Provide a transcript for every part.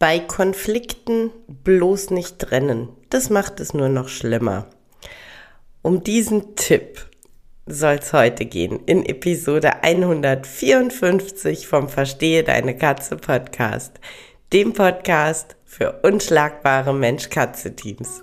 Bei Konflikten bloß nicht trennen. Das macht es nur noch schlimmer. Um diesen Tipp soll es heute gehen in Episode 154 vom Verstehe deine Katze Podcast, dem Podcast für unschlagbare Mensch-Katze-Teams.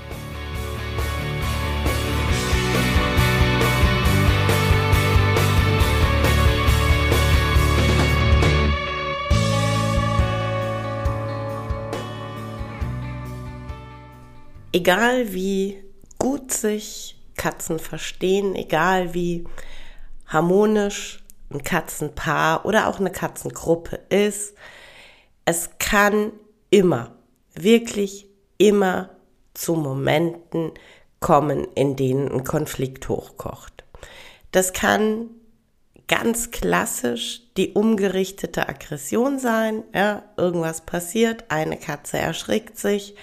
Egal wie gut sich Katzen verstehen, egal wie harmonisch ein Katzenpaar oder auch eine Katzengruppe ist, es kann immer, wirklich immer zu Momenten kommen, in denen ein Konflikt hochkocht. Das kann ganz klassisch die umgerichtete Aggression sein. Ja, irgendwas passiert, eine Katze erschrickt sich,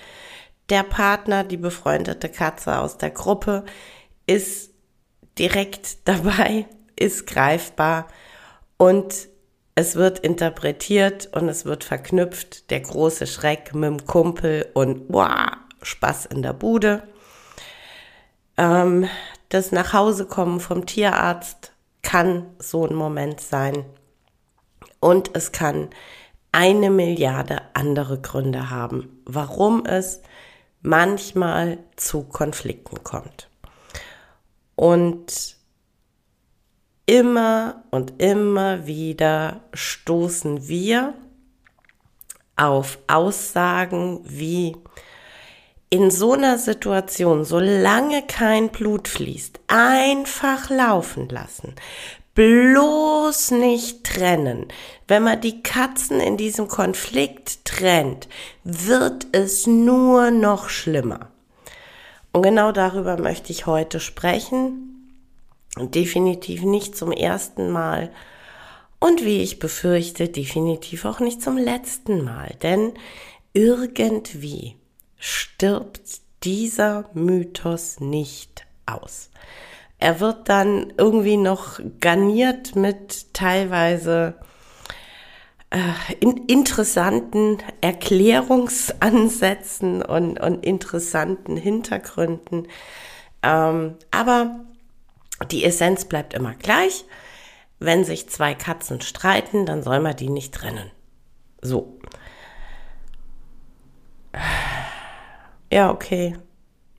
der Partner, die befreundete Katze aus der Gruppe, ist direkt dabei, ist greifbar und es wird interpretiert und es wird verknüpft, der große Schreck mit dem Kumpel und wow, Spaß in der Bude. Ähm, das Nachhausekommen vom Tierarzt kann so ein Moment sein. Und es kann eine Milliarde andere Gründe haben, warum es manchmal zu Konflikten kommt. Und immer und immer wieder stoßen wir auf Aussagen wie in so einer Situation, solange kein Blut fließt, einfach laufen lassen bloß nicht trennen. Wenn man die Katzen in diesem Konflikt trennt, wird es nur noch schlimmer. Und genau darüber möchte ich heute sprechen. Und definitiv nicht zum ersten Mal. Und wie ich befürchte, definitiv auch nicht zum letzten Mal. Denn irgendwie stirbt dieser Mythos nicht aus. Er wird dann irgendwie noch garniert mit teilweise äh, in, interessanten Erklärungsansätzen und, und interessanten Hintergründen. Ähm, aber die Essenz bleibt immer gleich. Wenn sich zwei Katzen streiten, dann soll man die nicht trennen. So. Ja, okay.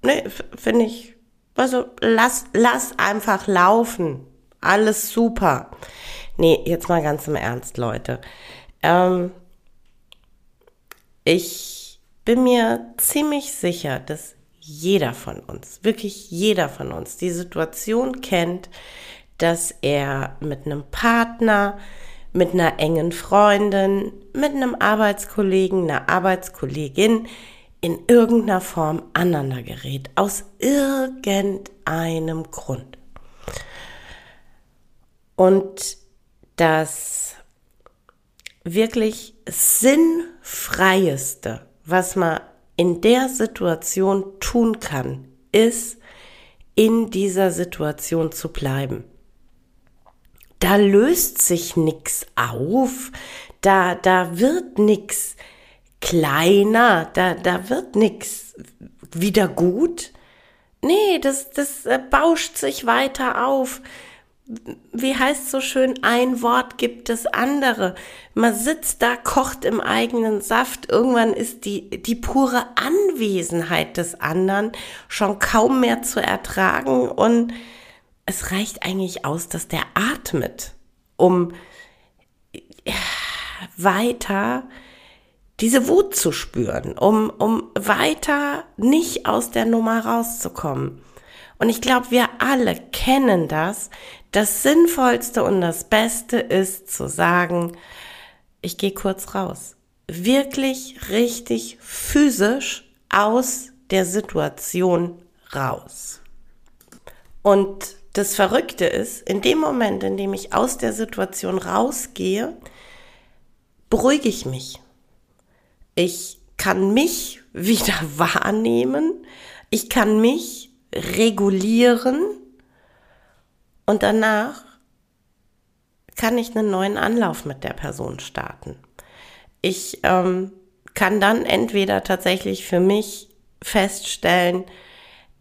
Nee, finde ich also lass, lass einfach laufen. Alles super. Nee, jetzt mal ganz im Ernst, Leute. Ähm, ich bin mir ziemlich sicher, dass jeder von uns, wirklich jeder von uns, die Situation kennt, dass er mit einem Partner, mit einer engen Freundin, mit einem Arbeitskollegen, einer Arbeitskollegin in irgendeiner Form aneinander gerät, aus irgendeinem Grund. Und das wirklich sinnfreieste, was man in der Situation tun kann, ist, in dieser Situation zu bleiben. Da löst sich nichts auf, da, da wird nichts kleiner, da, da wird nix wieder gut. Nee, das, das äh, bauscht sich weiter auf. Wie heißt so schön, ein Wort gibt es andere. Man sitzt da, kocht im eigenen Saft. Irgendwann ist die, die pure Anwesenheit des anderen schon kaum mehr zu ertragen und es reicht eigentlich aus, dass der atmet, um weiter diese Wut zu spüren, um, um weiter nicht aus der Nummer rauszukommen. Und ich glaube, wir alle kennen das. Das Sinnvollste und das Beste ist zu sagen, ich gehe kurz raus. Wirklich richtig physisch aus der Situation raus. Und das Verrückte ist, in dem Moment, in dem ich aus der Situation rausgehe, beruhige ich mich. Ich kann mich wieder wahrnehmen. Ich kann mich regulieren. Und danach kann ich einen neuen Anlauf mit der Person starten. Ich ähm, kann dann entweder tatsächlich für mich feststellen,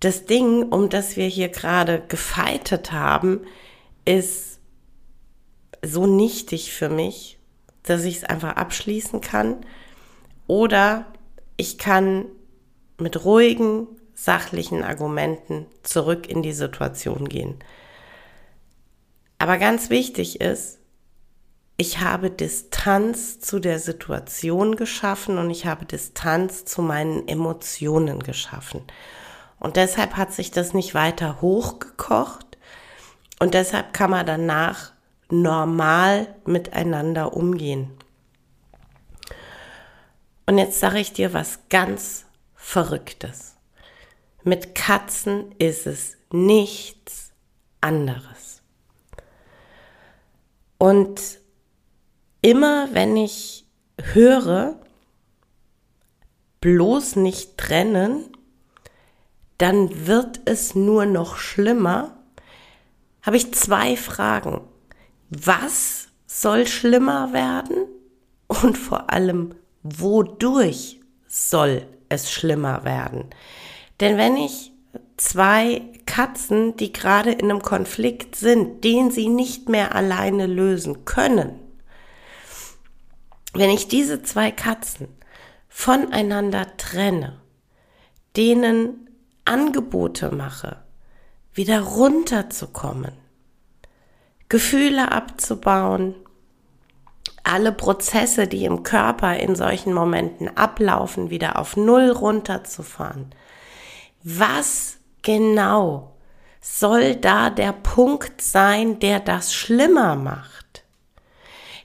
das Ding, um das wir hier gerade gefeitet haben, ist so nichtig für mich, dass ich es einfach abschließen kann. Oder ich kann mit ruhigen, sachlichen Argumenten zurück in die Situation gehen. Aber ganz wichtig ist, ich habe Distanz zu der Situation geschaffen und ich habe Distanz zu meinen Emotionen geschaffen. Und deshalb hat sich das nicht weiter hochgekocht und deshalb kann man danach normal miteinander umgehen. Und jetzt sage ich dir was ganz Verrücktes. Mit Katzen ist es nichts anderes. Und immer wenn ich höre, bloß nicht trennen, dann wird es nur noch schlimmer, habe ich zwei Fragen. Was soll schlimmer werden? Und vor allem, wodurch soll es schlimmer werden? Denn wenn ich zwei Katzen, die gerade in einem Konflikt sind, den sie nicht mehr alleine lösen können, wenn ich diese zwei Katzen voneinander trenne, denen Angebote mache, wieder runterzukommen, Gefühle abzubauen, alle Prozesse, die im Körper in solchen Momenten ablaufen, wieder auf Null runterzufahren. Was genau soll da der Punkt sein, der das schlimmer macht?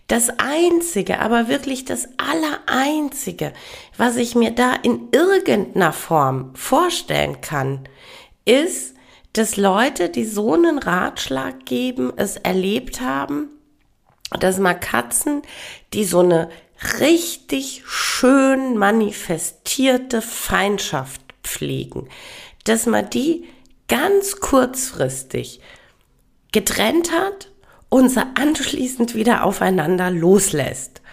Das Einzige, aber wirklich das Allereinzige, was ich mir da in irgendeiner Form vorstellen kann, ist, dass Leute, die so einen Ratschlag geben, es erlebt haben, dass mal Katzen, die so eine richtig schön manifestierte Feindschaft pflegen, dass man die ganz kurzfristig getrennt hat unser anschließend wieder aufeinander loslässt.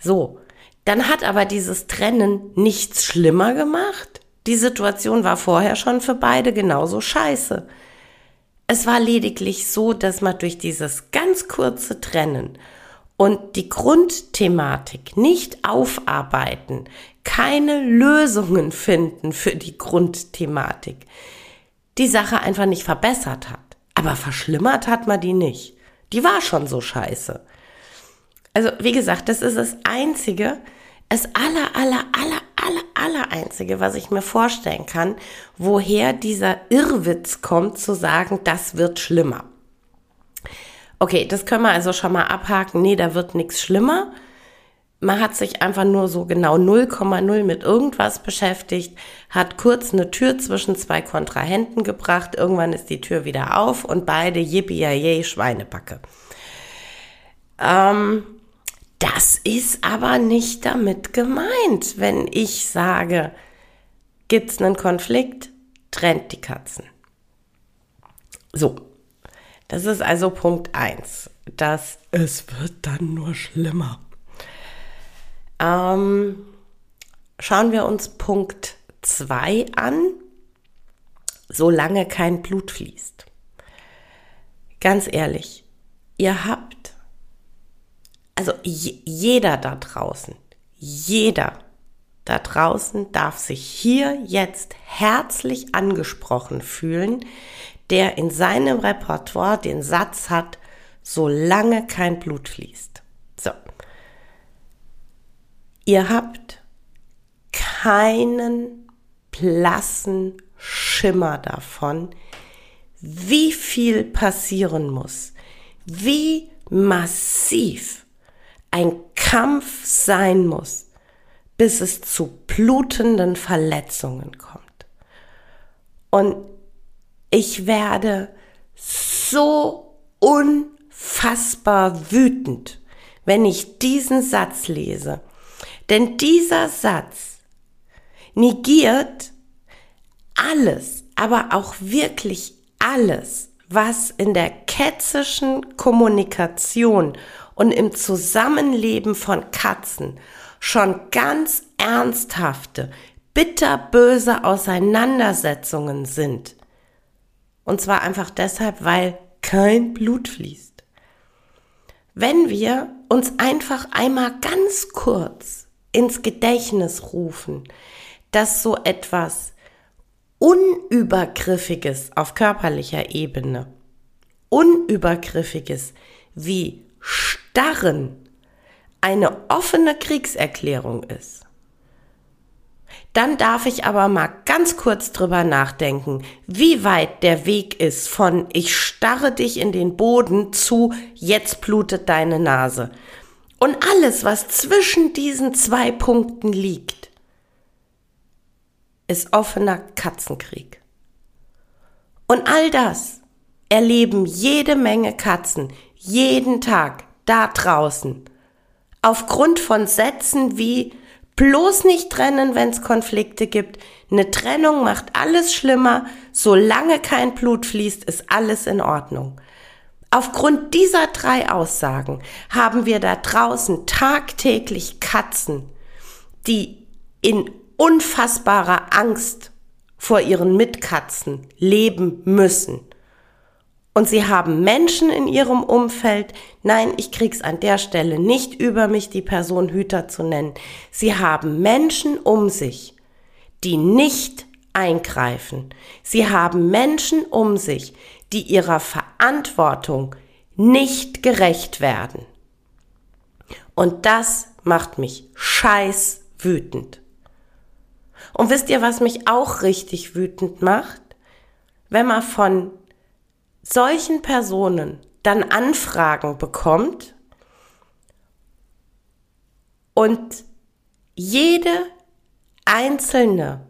So, dann hat aber dieses Trennen nichts schlimmer gemacht. Die Situation war vorher schon für beide genauso scheiße. Es war lediglich so, dass man durch dieses ganz kurze Trennen und die Grundthematik nicht aufarbeiten, keine Lösungen finden für die Grundthematik, die Sache einfach nicht verbessert hat. Aber verschlimmert hat man die nicht. Die war schon so scheiße. Also, wie gesagt, das ist das Einzige, das aller, aller, aller, aller, aller Einzige, was ich mir vorstellen kann, woher dieser Irrwitz kommt, zu sagen, das wird schlimmer. Okay, das können wir also schon mal abhaken. Nee, da wird nichts schlimmer man hat sich einfach nur so genau 0,0 mit irgendwas beschäftigt, hat kurz eine Tür zwischen zwei Kontrahenten gebracht, irgendwann ist die Tür wieder auf und beide yippie Schweinebacke. Ähm, das ist aber nicht damit gemeint, wenn ich sage, gibt's einen Konflikt, trennt die Katzen. So, das ist also Punkt eins. dass es wird dann nur schlimmer. Ähm, schauen wir uns Punkt 2 an. Solange kein Blut fließt. Ganz ehrlich, ihr habt, also jeder da draußen, jeder da draußen darf sich hier jetzt herzlich angesprochen fühlen, der in seinem Repertoire den Satz hat, solange kein Blut fließt. So. Ihr habt keinen blassen Schimmer davon, wie viel passieren muss, wie massiv ein Kampf sein muss, bis es zu blutenden Verletzungen kommt. Und ich werde so unfassbar wütend, wenn ich diesen Satz lese. Denn dieser Satz negiert alles, aber auch wirklich alles, was in der ketzischen Kommunikation und im Zusammenleben von Katzen schon ganz ernsthafte, bitterböse Auseinandersetzungen sind. Und zwar einfach deshalb, weil kein Blut fließt. Wenn wir uns einfach einmal ganz kurz ins Gedächtnis rufen, dass so etwas Unübergriffiges auf körperlicher Ebene, Unübergriffiges wie Starren eine offene Kriegserklärung ist, dann darf ich aber mal ganz kurz drüber nachdenken, wie weit der Weg ist von ich starre dich in den Boden zu jetzt blutet deine Nase. Und alles, was zwischen diesen zwei Punkten liegt, ist offener Katzenkrieg. Und all das erleben jede Menge Katzen jeden Tag da draußen. Aufgrund von Sätzen wie bloß nicht trennen, wenn es Konflikte gibt. Eine Trennung macht alles schlimmer. Solange kein Blut fließt, ist alles in Ordnung. Aufgrund dieser drei Aussagen haben wir da draußen tagtäglich Katzen, die in unfassbarer Angst vor ihren Mitkatzen leben müssen. Und sie haben Menschen in ihrem Umfeld. Nein, ich krieg's an der Stelle nicht über mich, die Person Hüter zu nennen. Sie haben Menschen um sich, die nicht eingreifen. Sie haben Menschen um sich, die ihrer Verantwortung nicht gerecht werden. Und das macht mich scheiß wütend. Und wisst ihr, was mich auch richtig wütend macht? Wenn man von solchen Personen dann Anfragen bekommt und jede einzelne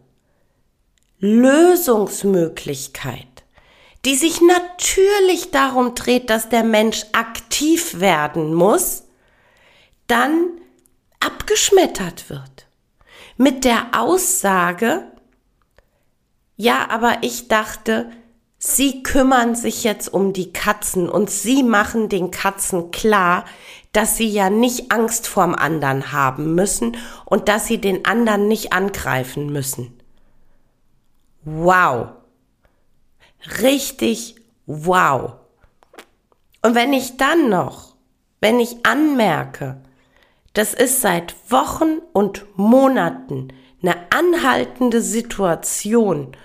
Lösungsmöglichkeit, die sich natürlich darum dreht, dass der Mensch aktiv werden muss, dann abgeschmettert wird. Mit der Aussage, ja, aber ich dachte, Sie kümmern sich jetzt um die Katzen und sie machen den Katzen klar, dass sie ja nicht Angst vorm anderen haben müssen und dass sie den anderen nicht angreifen müssen. Wow. Richtig wow. Und wenn ich dann noch, wenn ich anmerke, das ist seit Wochen und Monaten eine anhaltende Situation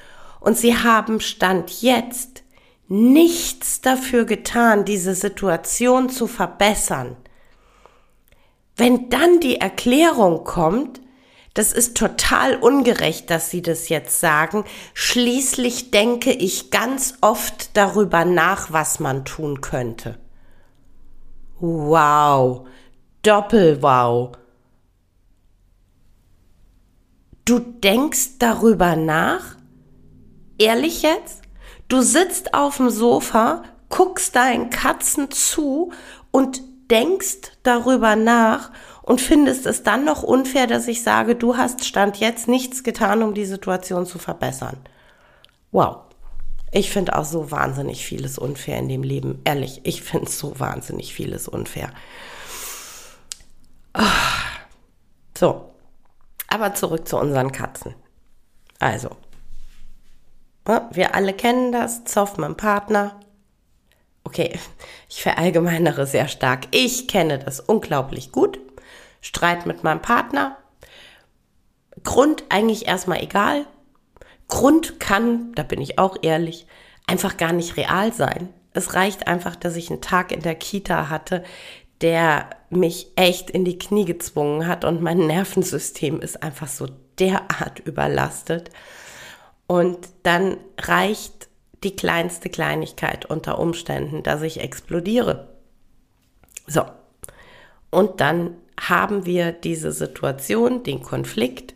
und sie haben Stand jetzt nichts dafür getan, diese Situation zu verbessern. Wenn dann die Erklärung kommt, das ist total ungerecht, dass Sie das jetzt sagen. Schließlich denke ich ganz oft darüber nach, was man tun könnte. Wow, Doppelwow. Du denkst darüber nach? Ehrlich jetzt? Du sitzt auf dem Sofa, guckst deinen Katzen zu und denkst darüber nach und findest es dann noch unfair, dass ich sage, du hast Stand jetzt nichts getan, um die Situation zu verbessern. Wow. Ich finde auch so wahnsinnig vieles unfair in dem Leben. Ehrlich, ich finde so wahnsinnig vieles unfair. Ah. So. Aber zurück zu unseren Katzen. Also? Wir alle kennen das, Zoff mit dem Partner. Okay, ich verallgemeinere sehr stark. Ich kenne das unglaublich gut. Streit mit meinem Partner. Grund eigentlich erstmal egal. Grund kann, da bin ich auch ehrlich, einfach gar nicht real sein. Es reicht einfach, dass ich einen Tag in der Kita hatte, der mich echt in die Knie gezwungen hat und mein Nervensystem ist einfach so derart überlastet. Und dann reicht die kleinste Kleinigkeit unter Umständen, dass ich explodiere. So. Und dann haben wir diese Situation, den Konflikt,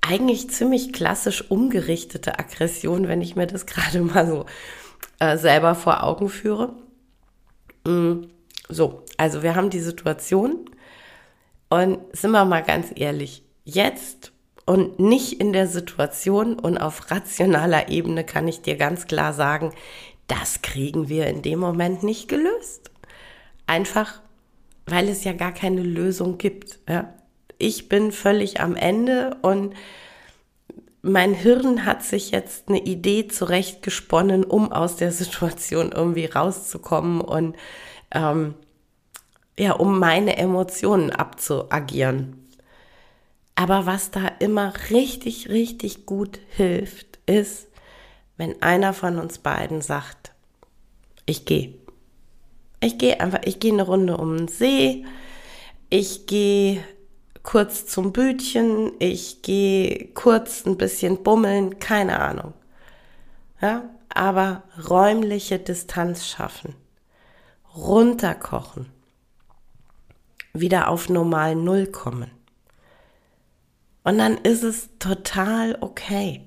eigentlich ziemlich klassisch umgerichtete Aggression, wenn ich mir das gerade mal so äh, selber vor Augen führe. Mm, so, also wir haben die Situation und sind wir mal ganz ehrlich, jetzt und nicht in der Situation und auf rationaler Ebene kann ich dir ganz klar sagen, das kriegen wir in dem Moment nicht gelöst. Einfach, weil es ja gar keine Lösung gibt. Ja? Ich bin völlig am Ende und mein Hirn hat sich jetzt eine Idee zurechtgesponnen, um aus der Situation irgendwie rauszukommen und ähm, ja, um meine Emotionen abzuagieren. Aber was da immer richtig, richtig gut hilft, ist, wenn einer von uns beiden sagt, ich gehe. Ich gehe einfach, ich gehe eine Runde um den See, ich gehe kurz zum Bütchen, ich gehe kurz ein bisschen bummeln, keine Ahnung. Ja, aber räumliche Distanz schaffen, runterkochen, wieder auf normal Null kommen. Und dann ist es total okay.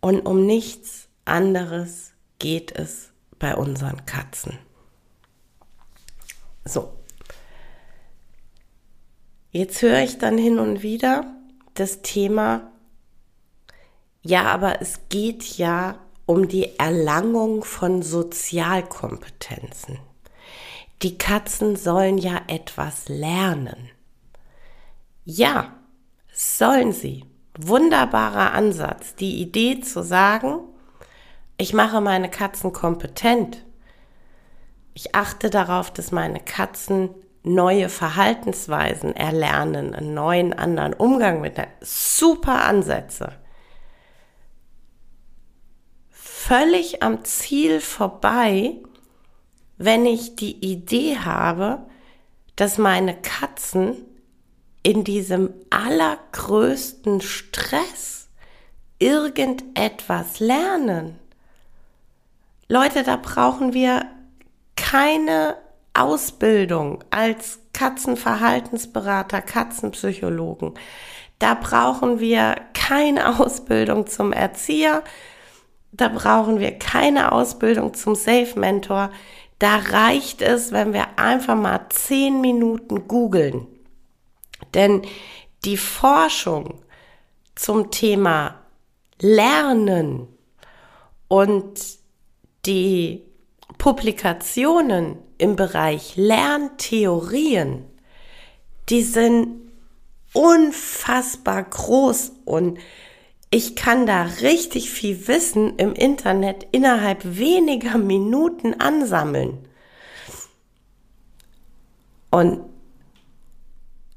Und um nichts anderes geht es bei unseren Katzen. So. Jetzt höre ich dann hin und wieder das Thema, ja, aber es geht ja um die Erlangung von Sozialkompetenzen. Die Katzen sollen ja etwas lernen. Ja, sollen sie. Wunderbarer Ansatz. Die Idee zu sagen, ich mache meine Katzen kompetent. Ich achte darauf, dass meine Katzen neue Verhaltensweisen erlernen, einen neuen anderen Umgang mit der super Ansätze. Völlig am Ziel vorbei, wenn ich die Idee habe, dass meine Katzen in diesem allergrößten Stress irgendetwas lernen. Leute, da brauchen wir keine Ausbildung als Katzenverhaltensberater, Katzenpsychologen. Da brauchen wir keine Ausbildung zum Erzieher. Da brauchen wir keine Ausbildung zum Safe Mentor. Da reicht es, wenn wir einfach mal zehn Minuten googeln denn die Forschung zum Thema Lernen und die Publikationen im Bereich Lerntheorien, die sind unfassbar groß und ich kann da richtig viel Wissen im Internet innerhalb weniger Minuten ansammeln. Und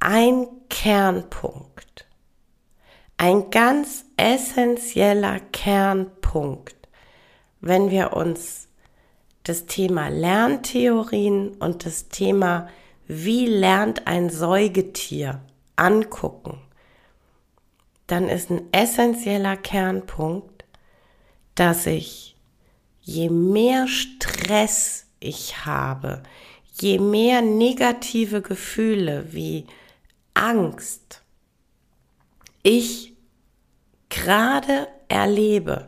ein Kernpunkt, ein ganz essentieller Kernpunkt, wenn wir uns das Thema Lerntheorien und das Thema, wie lernt ein Säugetier angucken, dann ist ein essentieller Kernpunkt, dass ich, je mehr Stress ich habe, je mehr negative Gefühle wie Angst ich gerade erlebe,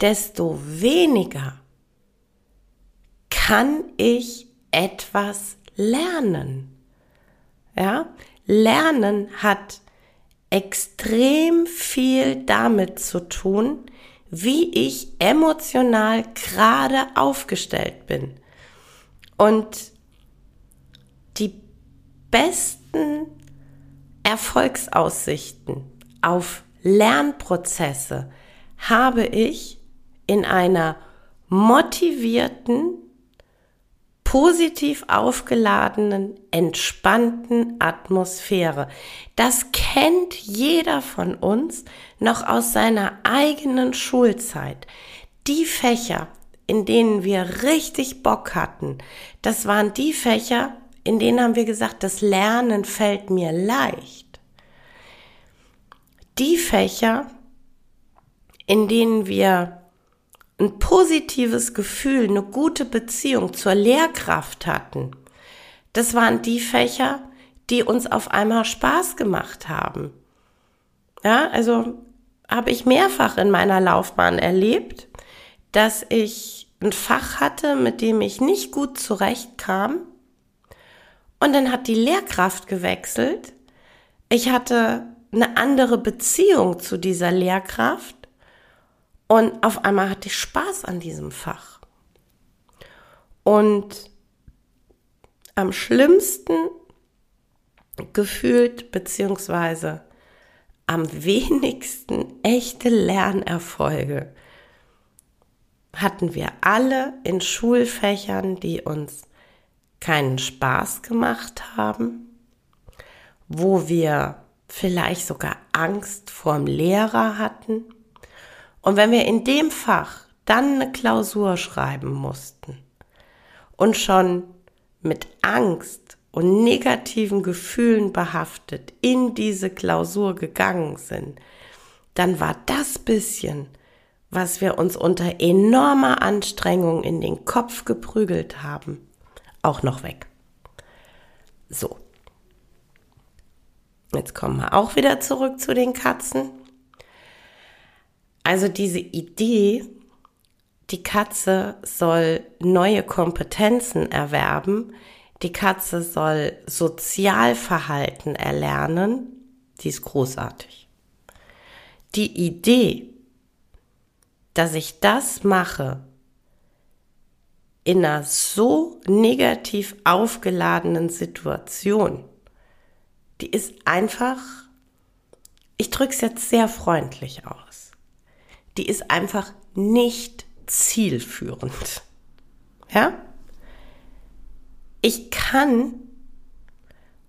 desto weniger kann ich etwas lernen. Ja, Lernen hat extrem viel damit zu tun, wie ich emotional gerade aufgestellt bin. Und besten Erfolgsaussichten auf Lernprozesse habe ich in einer motivierten, positiv aufgeladenen, entspannten Atmosphäre. Das kennt jeder von uns noch aus seiner eigenen Schulzeit. Die Fächer, in denen wir richtig Bock hatten, das waren die Fächer, in denen haben wir gesagt, das Lernen fällt mir leicht. Die Fächer, in denen wir ein positives Gefühl, eine gute Beziehung zur Lehrkraft hatten, das waren die Fächer, die uns auf einmal Spaß gemacht haben. Ja, also habe ich mehrfach in meiner Laufbahn erlebt, dass ich ein Fach hatte, mit dem ich nicht gut zurechtkam. Und dann hat die Lehrkraft gewechselt. Ich hatte eine andere Beziehung zu dieser Lehrkraft und auf einmal hatte ich Spaß an diesem Fach. Und am schlimmsten gefühlt beziehungsweise am wenigsten echte Lernerfolge hatten wir alle in Schulfächern, die uns keinen Spaß gemacht haben, wo wir vielleicht sogar Angst vorm Lehrer hatten. Und wenn wir in dem Fach dann eine Klausur schreiben mussten und schon mit Angst und negativen Gefühlen behaftet in diese Klausur gegangen sind, dann war das bisschen, was wir uns unter enormer Anstrengung in den Kopf geprügelt haben, auch noch weg. So. Jetzt kommen wir auch wieder zurück zu den Katzen. Also diese Idee, die Katze soll neue Kompetenzen erwerben, die Katze soll Sozialverhalten erlernen, die ist großartig. Die Idee, dass ich das mache in einer so negativ aufgeladenen Situation, die ist einfach, ich drücke es jetzt sehr freundlich aus, die ist einfach nicht zielführend. Ja? Ich kann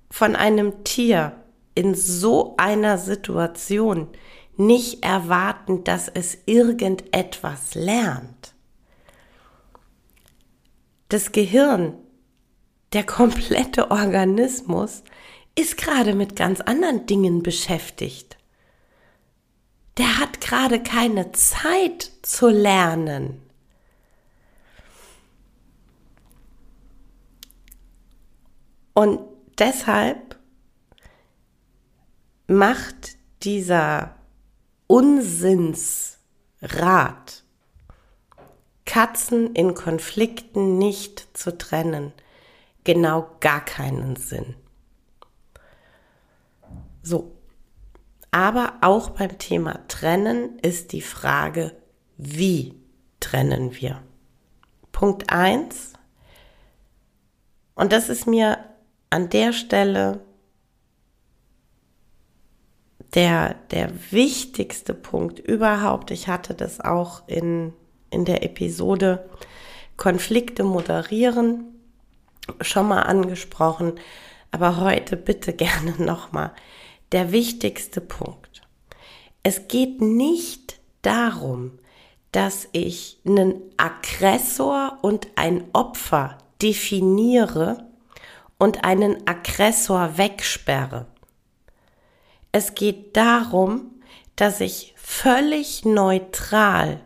von einem Tier in so einer Situation nicht erwarten, dass es irgendetwas lernt. Das Gehirn, der komplette Organismus, ist gerade mit ganz anderen Dingen beschäftigt. Der hat gerade keine Zeit zu lernen. Und deshalb macht dieser Unsinnsrat, Katzen in Konflikten nicht zu trennen, genau gar keinen Sinn. So. Aber auch beim Thema Trennen ist die Frage, wie trennen wir? Punkt eins Und das ist mir an der Stelle der, der wichtigste Punkt überhaupt, ich hatte das auch in, in der Episode Konflikte moderieren schon mal angesprochen, aber heute bitte gerne nochmal. Der wichtigste Punkt. Es geht nicht darum, dass ich einen Aggressor und ein Opfer definiere und einen Aggressor wegsperre. Es geht darum, dass ich völlig neutral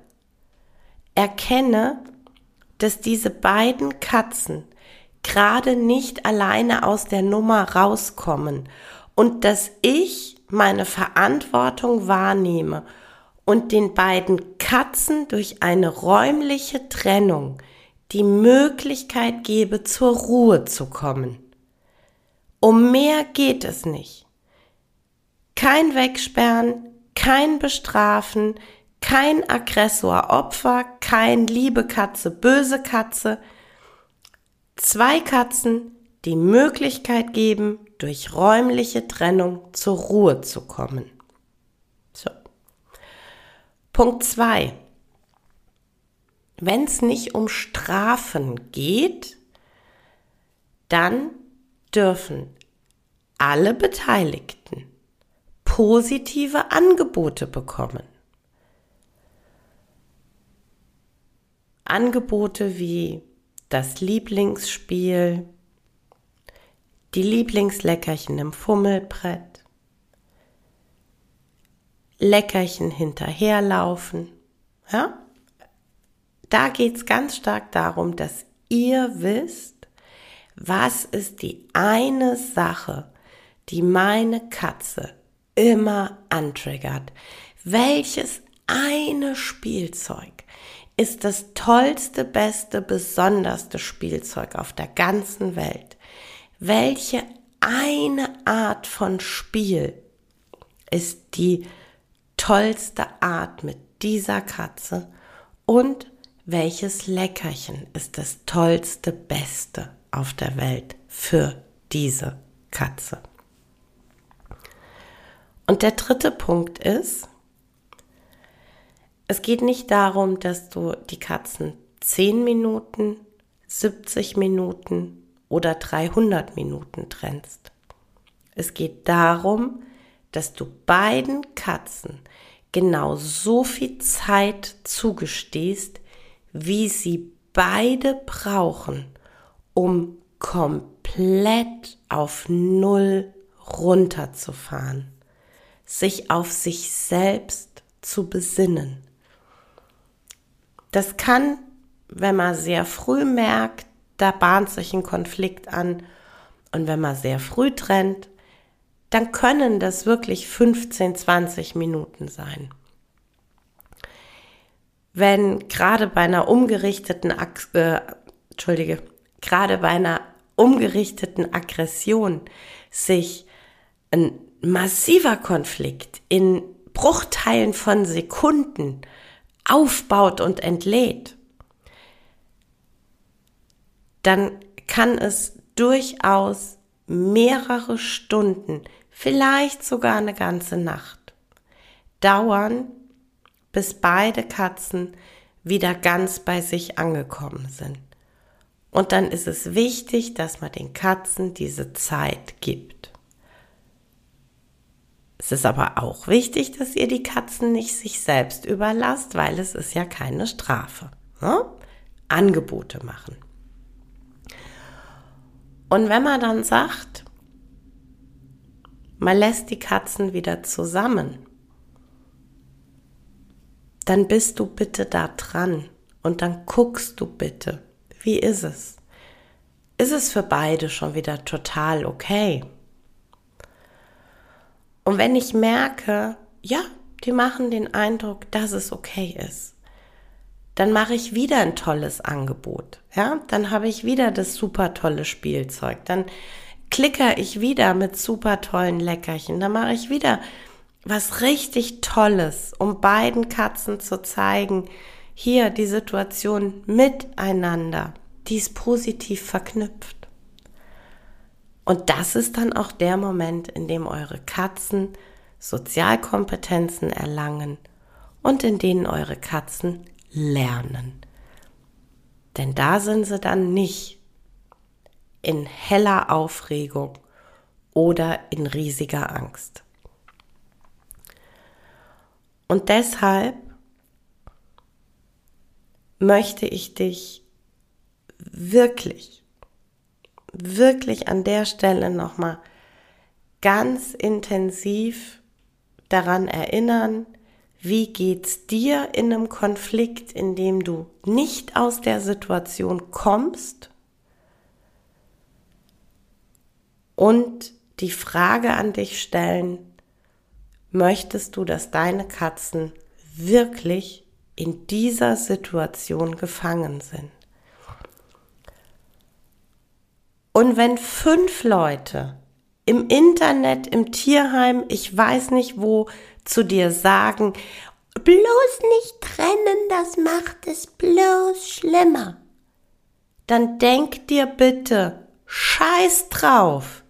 erkenne, dass diese beiden Katzen gerade nicht alleine aus der Nummer rauskommen und dass ich meine Verantwortung wahrnehme und den beiden Katzen durch eine räumliche Trennung die Möglichkeit gebe, zur Ruhe zu kommen. Um mehr geht es nicht. Kein Wegsperren, kein Bestrafen, kein Aggressor-Opfer, kein liebe Katze, böse Katze. Zwei Katzen, die Möglichkeit geben, durch räumliche Trennung zur Ruhe zu kommen. So. Punkt zwei: Wenn es nicht um Strafen geht, dann dürfen alle Beteiligten positive Angebote bekommen. Angebote wie das Lieblingsspiel, die Lieblingsleckerchen im Fummelbrett, Leckerchen hinterherlaufen. Ja? Da geht es ganz stark darum, dass ihr wisst, was ist die eine Sache, die meine Katze immer antriggert? Welches eine Spielzeug ist das tollste, beste, besonderste Spielzeug auf der ganzen Welt? Welche eine Art von Spiel ist die tollste Art mit dieser Katze und welches Leckerchen ist das tollste, beste auf der Welt für diese Katze. Und der dritte Punkt ist, es geht nicht darum, dass du die Katzen 10 Minuten, 70 Minuten oder 300 Minuten trennst. Es geht darum, dass du beiden Katzen genau so viel Zeit zugestehst, wie sie beide brauchen, um komplett auf Null runterzufahren, sich auf sich selbst zu besinnen. Das kann, wenn man sehr früh merkt, da bahnt sich ein Konflikt an und wenn man sehr früh trennt, dann können das wirklich 15, 20 Minuten sein. Wenn gerade bei einer umgerichteten, äh, Entschuldige, gerade bei einer umgerichteten Aggression sich ein massiver Konflikt in Bruchteilen von Sekunden aufbaut und entlädt, dann kann es durchaus mehrere Stunden, vielleicht sogar eine ganze Nacht dauern, bis beide Katzen wieder ganz bei sich angekommen sind. Und dann ist es wichtig, dass man den Katzen diese Zeit gibt. Es ist aber auch wichtig, dass ihr die Katzen nicht sich selbst überlasst, weil es ist ja keine Strafe. Ne? Angebote machen. Und wenn man dann sagt, man lässt die Katzen wieder zusammen, dann bist du bitte da dran und dann guckst du bitte, wie ist es? Ist es für beide schon wieder total okay? Und wenn ich merke, ja, die machen den Eindruck, dass es okay ist, dann mache ich wieder ein tolles Angebot. Ja, dann habe ich wieder das super tolle Spielzeug. Dann klicker ich wieder mit super tollen Leckerchen. Dann mache ich wieder was richtig Tolles, um beiden Katzen zu zeigen, hier die Situation miteinander, die ist positiv verknüpft. Und das ist dann auch der Moment, in dem eure Katzen Sozialkompetenzen erlangen und in denen eure Katzen lernen. Denn da sind sie dann nicht in heller Aufregung oder in riesiger Angst. Und deshalb möchte ich dich wirklich, wirklich an der Stelle nochmal ganz intensiv daran erinnern, wie geht's dir in einem Konflikt, in dem du nicht aus der Situation kommst? Und die Frage an dich stellen, möchtest du, dass deine Katzen wirklich in dieser Situation gefangen sind? Und wenn fünf Leute im Internet, im Tierheim, ich weiß nicht wo, zu dir sagen, bloß nicht trennen, das macht es bloß schlimmer, dann denk dir bitte, scheiß drauf,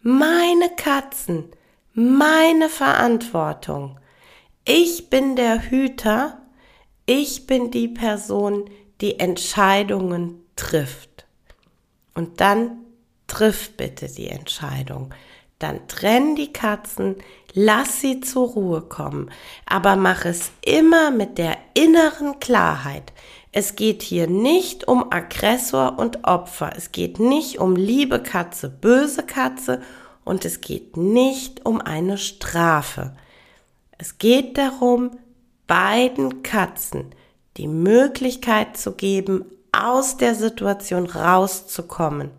meine Katzen, meine Verantwortung. Ich bin der Hüter, ich bin die Person, die Entscheidungen trifft. Und dann triff bitte die Entscheidung. Dann trenn die Katzen, lass sie zur Ruhe kommen, aber mach es immer mit der inneren Klarheit. Es geht hier nicht um Aggressor und Opfer. Es geht nicht um liebe Katze, böse Katze und es geht nicht um eine Strafe. Es geht darum, beiden Katzen die Möglichkeit zu geben, aus der Situation rauszukommen,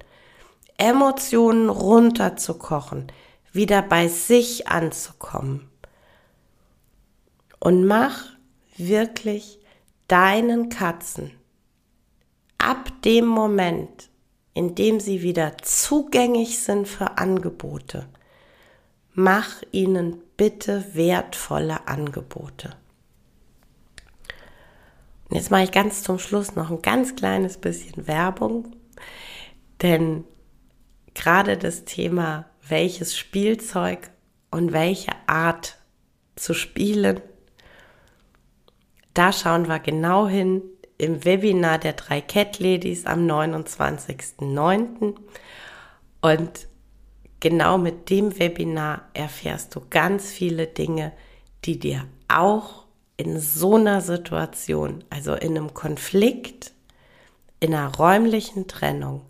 Emotionen runterzukochen, wieder bei sich anzukommen. Und mach wirklich deinen Katzen ab dem Moment, in dem sie wieder zugänglich sind für Angebote, mach ihnen bitte wertvolle Angebote. Und jetzt mache ich ganz zum Schluss noch ein ganz kleines bisschen Werbung, denn gerade das Thema, welches Spielzeug und welche Art zu spielen, da schauen wir genau hin im Webinar der drei Cat Ladies am 29.09. Und genau mit dem Webinar erfährst du ganz viele Dinge, die dir auch in so einer Situation, also in einem Konflikt, in einer räumlichen Trennung,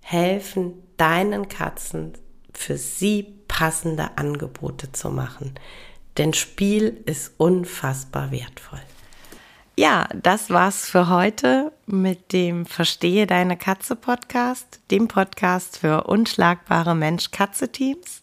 helfen deinen Katzen für sie passende Angebote zu machen. Denn Spiel ist unfassbar wertvoll. Ja, das war's für heute mit dem Verstehe deine Katze Podcast, dem Podcast für unschlagbare Mensch-Katze-Teams.